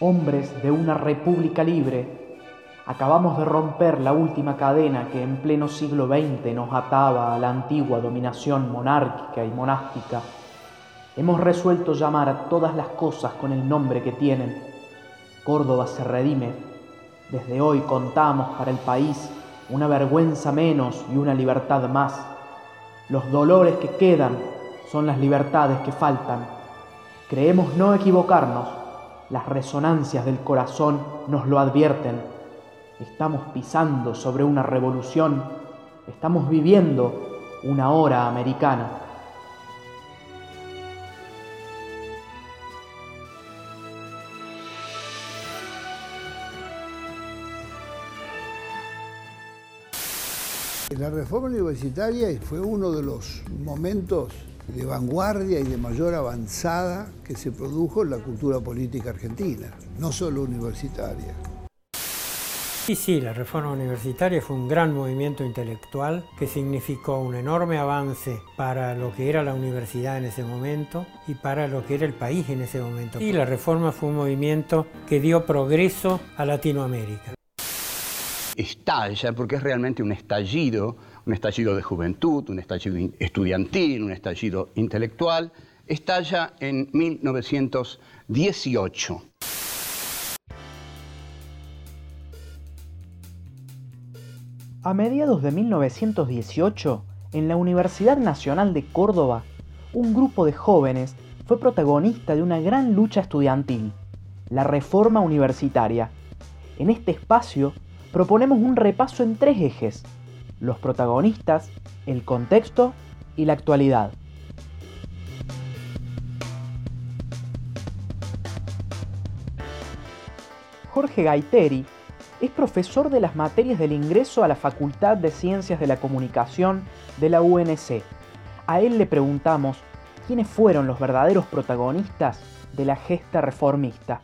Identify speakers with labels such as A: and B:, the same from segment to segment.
A: hombres de una república libre, acabamos de romper la última cadena que en pleno siglo XX nos ataba a la antigua dominación monárquica y monástica. Hemos resuelto llamar a todas las cosas con el nombre que tienen. Córdoba se redime. Desde hoy contamos para el país una vergüenza menos y una libertad más. Los dolores que quedan son las libertades que faltan. Creemos no equivocarnos las resonancias del corazón nos lo advierten. Estamos pisando sobre una revolución, estamos viviendo una hora americana.
B: La reforma universitaria fue uno de los momentos de vanguardia y de mayor avanzada que se produjo en la cultura política argentina, no solo universitaria.
C: Sí, sí, la reforma universitaria fue un gran movimiento intelectual que significó un enorme avance para lo que era la universidad en ese momento y para lo que era el país en ese momento. Y la reforma fue un movimiento que dio progreso a Latinoamérica.
D: Estalla porque es realmente un estallido un estallido de juventud, un estallido estudiantil, un estallido intelectual, estalla en 1918.
A: A mediados de 1918, en la Universidad Nacional de Córdoba, un grupo de jóvenes fue protagonista de una gran lucha estudiantil, la reforma universitaria. En este espacio proponemos un repaso en tres ejes, los protagonistas, el contexto y la actualidad. Jorge Gaiteri es profesor de las materias del ingreso a la Facultad de Ciencias de la Comunicación de la UNC. A él le preguntamos quiénes fueron los verdaderos protagonistas de la gesta reformista.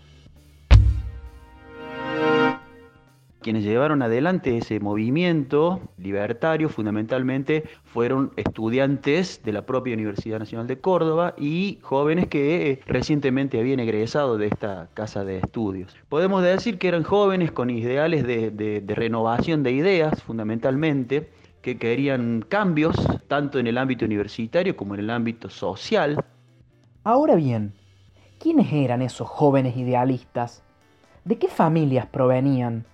E: Quienes llevaron adelante ese movimiento libertario fundamentalmente fueron estudiantes de la propia Universidad Nacional de Córdoba y jóvenes que eh, recientemente habían egresado de esta casa de estudios. Podemos decir que eran jóvenes con ideales de, renovación de ideas fundamentalmente, que querían cambios tanto en el ámbito universitario como en el ámbito social.
A: Ahora bien, ¿quiénes eran esos jóvenes idealistas? ¿De qué familias provenían?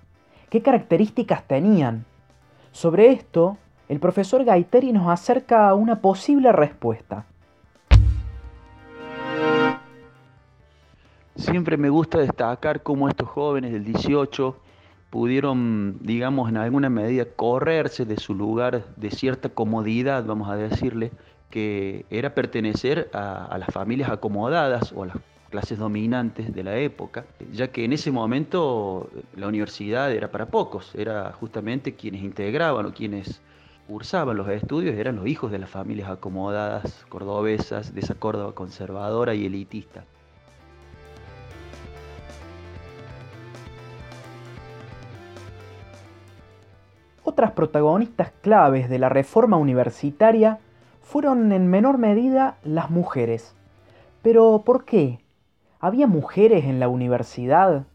A: Qué características tenían. Sobre esto, el profesor Gaiteri nos acerca una posible respuesta.
E: Siempre me gusta destacar cómo estos jóvenes del 18 pudieron, digamos, en alguna medida correrse de su lugar de cierta comodidad, vamos a decirle, que era pertenecer a, a las familias acomodadas o a las clases dominantes de la época, ya que en ese momento la universidad era para pocos, era justamente quienes integraban o quienes cursaban los estudios eran los hijos de las familias acomodadas cordobesas, de esa Córdoba conservadora y elitista.
A: Otras protagonistas claves de la reforma universitaria fueron en menor medida las mujeres. Pero ¿por qué? ¿Había mujeres en la universidad?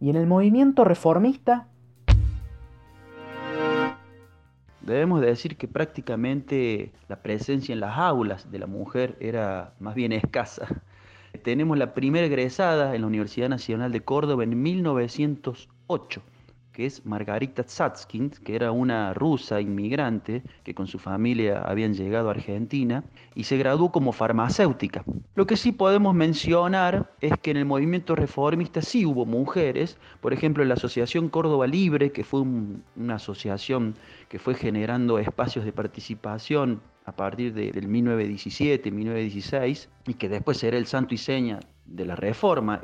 A: ¿Y en el movimiento reformista?
E: Debemos decir que prácticamente la presencia en las aulas de la mujer era más bien escasa. Tenemos la primera egresada en la Universidad Nacional de Córdoba en 1908 que es Margarita Tsatskin, que era una rusa inmigrante que con su familia habían llegado a Argentina y se graduó como farmacéutica. Lo que sí podemos mencionar es que en el movimiento reformista sí hubo mujeres, por ejemplo la Asociación Córdoba Libre, que fue una asociación que fue generando espacios de participación a partir del 1917, 1916, y que después será el santo y seña de la reforma.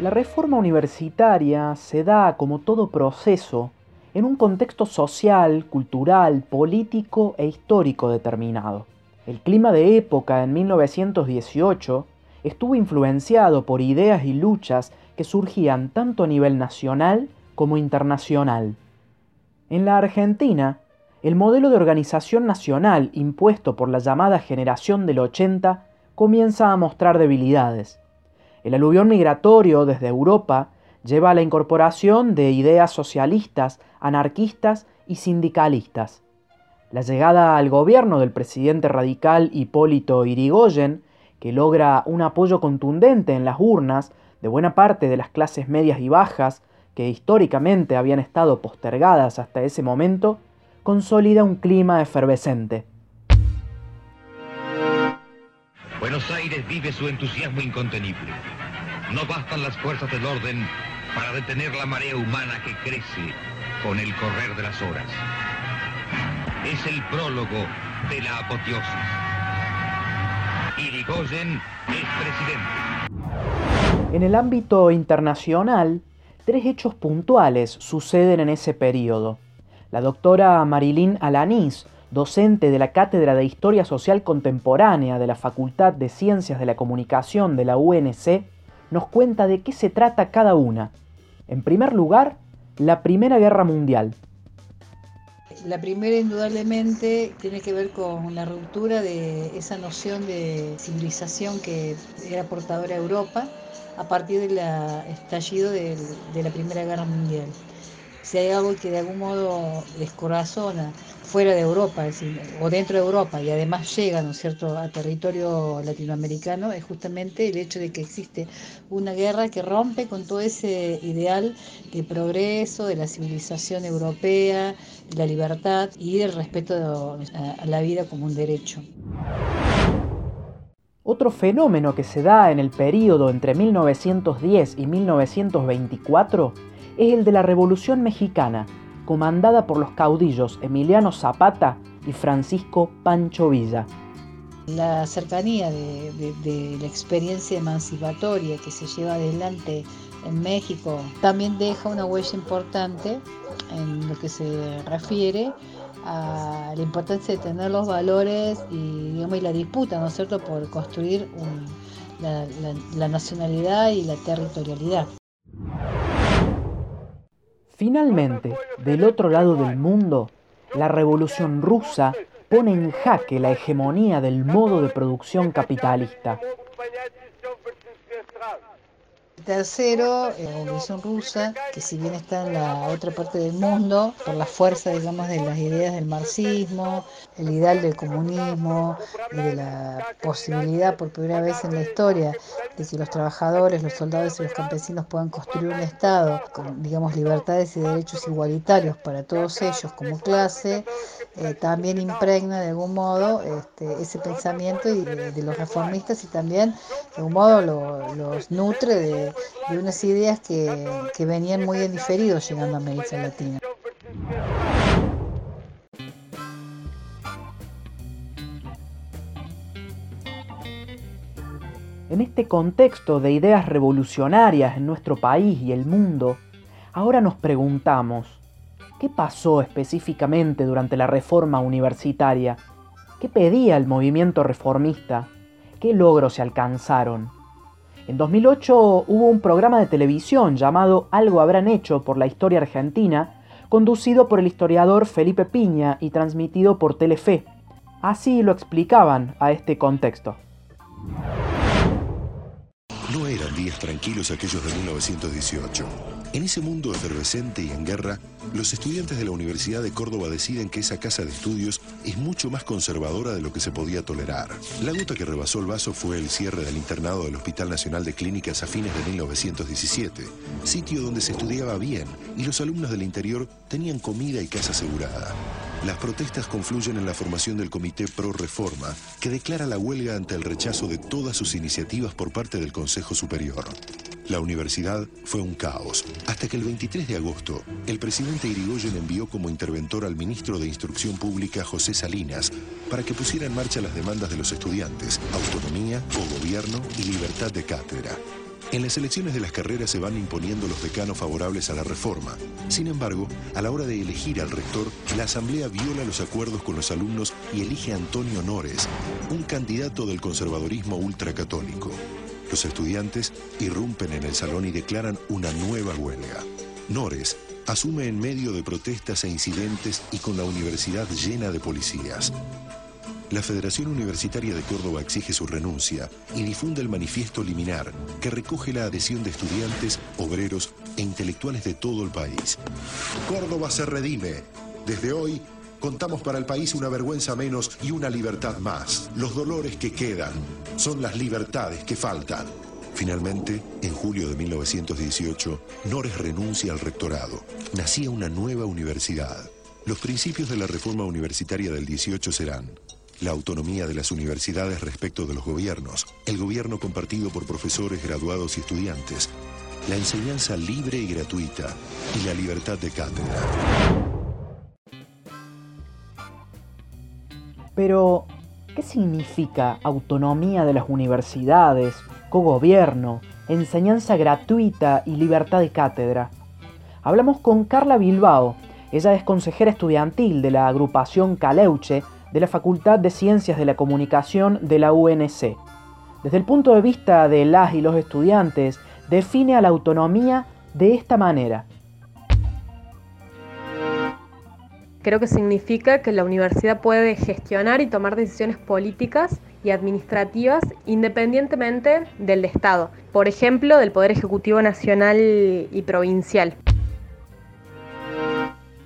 A: La reforma universitaria se da, como todo proceso, en un contexto social, cultural, político e histórico determinado. El clima de época en 1918 estuvo influenciado por ideas y luchas que surgían tanto a nivel nacional como internacional. En la Argentina, el modelo de organización nacional impuesto por la llamada generación del 80 comienza a mostrar debilidades. El aluvión migratorio desde Europa lleva a la incorporación de ideas socialistas, anarquistas y sindicalistas. La llegada al gobierno del presidente radical Hipólito Irigoyen, que logra un apoyo contundente en las urnas de buena parte de las clases medias y bajas, que históricamente habían estado postergadas hasta ese momento, consolida un clima efervescente.
F: Buenos Aires vive su entusiasmo incontenible. No bastan las fuerzas del orden para detener la marea humana que crece con el correr de las horas. Es el prólogo de la apoteosis. Irigoyen es presidente.
A: En el ámbito internacional, tres hechos puntuales suceden en ese periodo. La doctora Marilyn Alanís, docente de la Cátedra de Historia Social Contemporánea de la Facultad de Ciencias de la Comunicación de la UNC, nos cuenta de qué se trata cada una. En primer lugar, la Primera Guerra Mundial.
G: La primera indudablemente tiene que ver con la ruptura de esa noción de civilización que era portadora a Europa a partir del estallido de la Primera Guerra Mundial. Si hay algo que de algún modo descorazona fuera de Europa, o dentro de Europa, y además llega, ¿no es cierto?, a territorio latinoamericano, es justamente el hecho de que existe una guerra que rompe con todo ese ideal de progreso, de la civilización europea, de la libertad y del respeto a la vida como un derecho.
A: Otro fenómeno que se da en el periodo entre 1910 y 1924 es el de la Revolución Mexicana, comandada por los caudillos Emiliano Zapata y Francisco Pancho Villa.
G: La cercanía de, la experiencia emancipatoria que se lleva adelante en México también deja una huella importante en lo que se refiere a la importancia de tener los valores y, la disputa, ¿no es cierto?, por construir la nacionalidad y la territorialidad.
A: Finalmente, del otro lado del mundo, la revolución rusa pone en jaque la hegemonía del modo de producción capitalista.
G: Tercero, la Revolución Rusa, que si bien está en la otra parte del mundo, por la fuerza, digamos, de las ideas del marxismo, el ideal del comunismo y de la posibilidad por primera vez en la historia de que los trabajadores, los soldados y los campesinos puedan construir un Estado con, digamos, libertades y derechos igualitarios para todos ellos como clase, eh, también impregna de algún modo este, ese pensamiento y de, los reformistas y también de algún modo los nutre de, de unas ideas que, que venían muy en diferido llegando a América Latina.
A: En este contexto de ideas revolucionarias en nuestro país y el mundo, ahora nos preguntamos, ¿qué pasó específicamente durante la reforma universitaria? ¿Qué pedía el movimiento reformista? ¿Qué logros se alcanzaron? En 2008 hubo un programa de televisión llamado Algo habrán hecho por la historia argentina, conducido por el historiador Felipe Piña y transmitido por Telefe. Así lo explicaban a este contexto.
H: No eran días tranquilos aquellos de 1918. En ese mundo efervescente y en guerra, los estudiantes de la Universidad de Córdoba deciden que esa casa de estudios es mucho más conservadora de lo que se podía tolerar. La gota que rebasó el vaso fue el cierre del internado del Hospital Nacional de Clínicas a fines de 1917, sitio donde se estudiaba bien y los alumnos del interior tenían comida y casa asegurada. Las protestas confluyen en la formación del Comité Pro Reforma, que declara la huelga ante el rechazo de todas sus iniciativas por parte del Consejo Superior. La universidad fue un caos, hasta que el 23 de agosto, el presidente Irigoyen envió como interventor al ministro de Instrucción Pública, José Salinas, para que pusiera en marcha las demandas de los estudiantes, autonomía, gobierno y libertad de cátedra. En las elecciones de las carreras se van imponiendo los decanos favorables a la reforma. Sin embargo, a la hora de elegir al rector, la Asamblea viola los acuerdos con los alumnos y elige a Antonio Nores, un candidato del conservadorismo ultracatólico. Los estudiantes irrumpen en el salón y declaran una nueva huelga. Nores asume en medio de protestas e incidentes y con la universidad llena de policías. La Federación Universitaria de Córdoba exige su renuncia y difunde el manifiesto liminar que recoge la adhesión de estudiantes, obreros e intelectuales de todo el país. Córdoba se redime. Desde hoy contamos para el país una vergüenza menos y una libertad más. Los dolores que quedan son las libertades que faltan. Finalmente, en julio de 1918, Nores renuncia al rectorado. Nacía una nueva universidad. Los principios de la reforma universitaria del 18 serán la autonomía de las universidades respecto de los gobiernos, el gobierno compartido por profesores, graduados y estudiantes, la enseñanza libre y gratuita y la libertad de cátedra.
A: Pero, ¿qué significa autonomía de las universidades, cogobierno, enseñanza gratuita y libertad de cátedra? Hablamos con Carla Bilbao, ella es consejera estudiantil de la agrupación Caleuche de la Facultad de Ciencias de la Comunicación de la UNC. Desde el punto de vista de las y los estudiantes, define a la autonomía de esta manera.
I: Creo que significa que la universidad puede gestionar y tomar decisiones políticas y administrativas independientemente del Estado, por ejemplo, del Poder Ejecutivo Nacional y Provincial.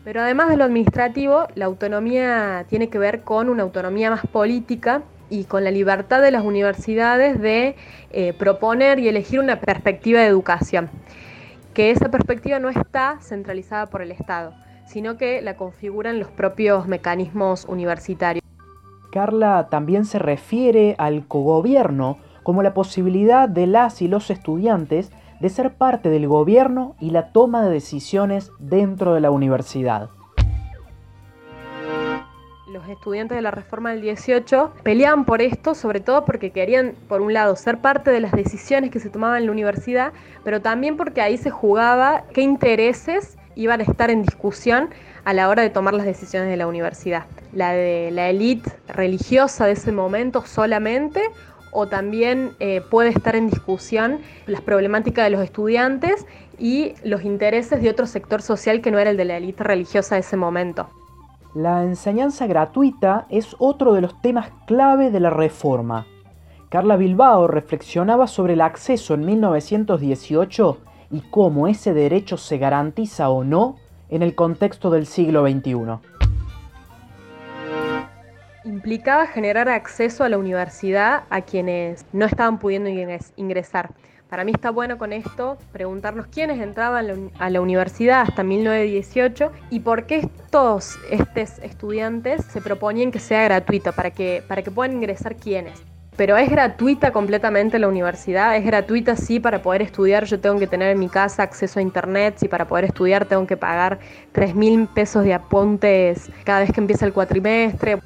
I: Pero además de lo administrativo, la autonomía tiene que ver con una autonomía más política y con la libertad de las universidades de eh, proponer y elegir una perspectiva de educación, que esa perspectiva no está centralizada por el Estado, sino que la configuran los propios mecanismos universitarios.
A: Carla también se refiere al cogobierno como la posibilidad de las y los estudiantes de ser parte del gobierno y la toma de decisiones dentro de la universidad.
I: Los estudiantes de la reforma del 18 peleaban por esto, sobre todo porque querían, por un lado, ser parte de las decisiones que se tomaban en la universidad, pero también porque ahí se jugaba qué intereses iban a estar en discusión a la hora de tomar las decisiones de la universidad. La de la élite religiosa de ese momento solamente o también eh, puede estar en discusión las problemáticas de los estudiantes y los intereses de otro sector social que no era el de la élite religiosa de ese momento.
A: La enseñanza gratuita es otro de los temas clave de la reforma. Carla Bilbao reflexionaba sobre el acceso en 1918 y cómo ese derecho se garantiza o no en el contexto del siglo XXI
I: implicaba generar acceso a la universidad a quienes no estaban pudiendo ingresar. Para mí está bueno con esto preguntarnos quiénes entraban a la universidad hasta 1918 y por qué estos, estos estudiantes se proponían que sea gratuito, para que, para que puedan ingresar quiénes. Pero es gratuita completamente la universidad, es gratuita sí para poder estudiar, yo tengo que tener en mi casa acceso a internet, si para poder estudiar tengo que pagar 3 mil pesos de apuntes cada vez que empieza el cuatrimestre.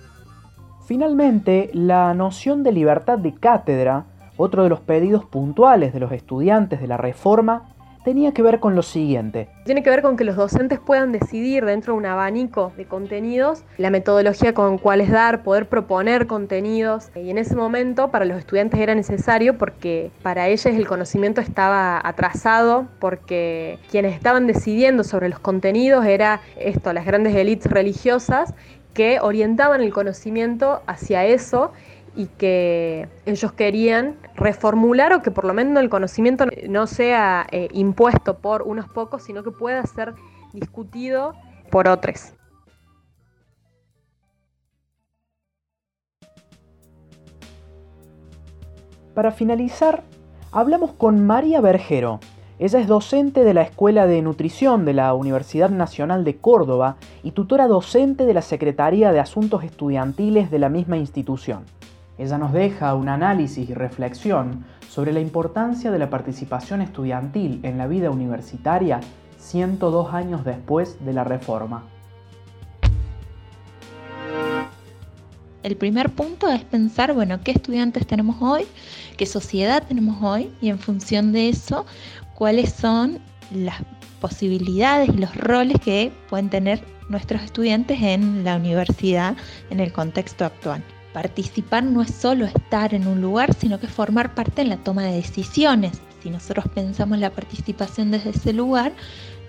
A: Finalmente, la noción de libertad de cátedra, otro de los pedidos puntuales de los estudiantes de la reforma, tenía que ver con lo siguiente.
I: Tiene que ver con que los docentes puedan decidir dentro de un abanico de contenidos la metodología con cuáles dar, poder proponer contenidos. Y en ese momento para los estudiantes era necesario porque para ellos el conocimiento estaba atrasado, porque quienes estaban decidiendo sobre los contenidos era esto, las grandes élites religiosas que orientaban el conocimiento hacia eso y que ellos querían reformular o que por lo menos el conocimiento no sea eh, impuesto por unos pocos, sino que pueda ser discutido por otros.
A: Para finalizar, hablamos con María Bergero, ella es docente de la Escuela de Nutrición de la Universidad Nacional de Córdoba y tutora docente de la Secretaría de Asuntos Estudiantiles de la misma institución. Ella nos deja un análisis y reflexión sobre la importancia de la participación estudiantil en la vida universitaria 102 años después de la reforma.
J: El primer punto es pensar, bueno, qué estudiantes tenemos hoy, qué sociedad tenemos hoy y en función de eso, cuáles son las posibilidades y los roles que pueden tener nuestros estudiantes en la universidad en el contexto actual. Participar no es solo estar en un lugar, sino que formar parte en la toma de decisiones. Si nosotros pensamos la participación desde ese lugar,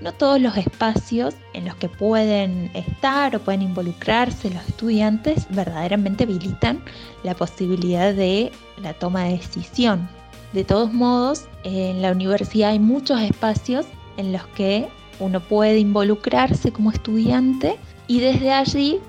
J: no todos los espacios en los que pueden estar o pueden involucrarse los estudiantes verdaderamente habilitan la posibilidad de la toma de decisión. De todos modos, en la universidad hay muchos espacios en los que uno puede involucrarse como estudiante y desde allí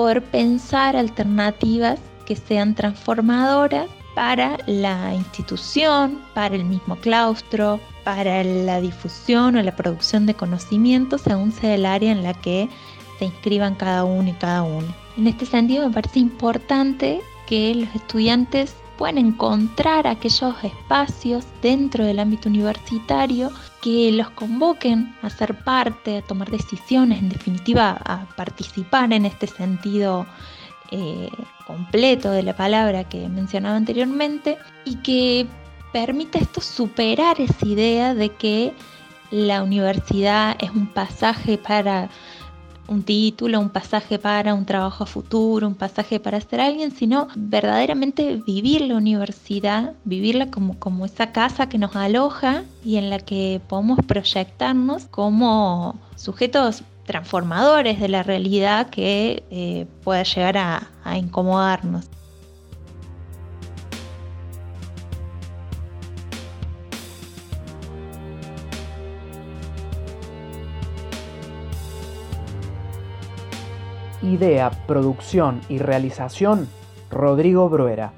J: poder pensar alternativas que sean transformadoras para la institución, para el mismo claustro, para la difusión o la producción de conocimientos según sea el área en la que se inscriban cada uno y cada uno. En este sentido me parece importante que los estudiantes puedan encontrar aquellos espacios dentro del ámbito universitario que los convoquen a ser parte, a tomar decisiones, en definitiva a participar en este sentido eh, completo de la palabra que mencionaba anteriormente y que permite esto superar esa idea de que la universidad es un pasaje para un título, un pasaje para un trabajo futuro, un pasaje para ser alguien, sino verdaderamente vivir la universidad, vivirla como, como esa casa que nos aloja y en la que podemos proyectarnos como sujetos transformadores de la realidad que eh, pueda llegar a, a incomodarnos.
A: Idea, producción y realización, Rodrigo Bruera.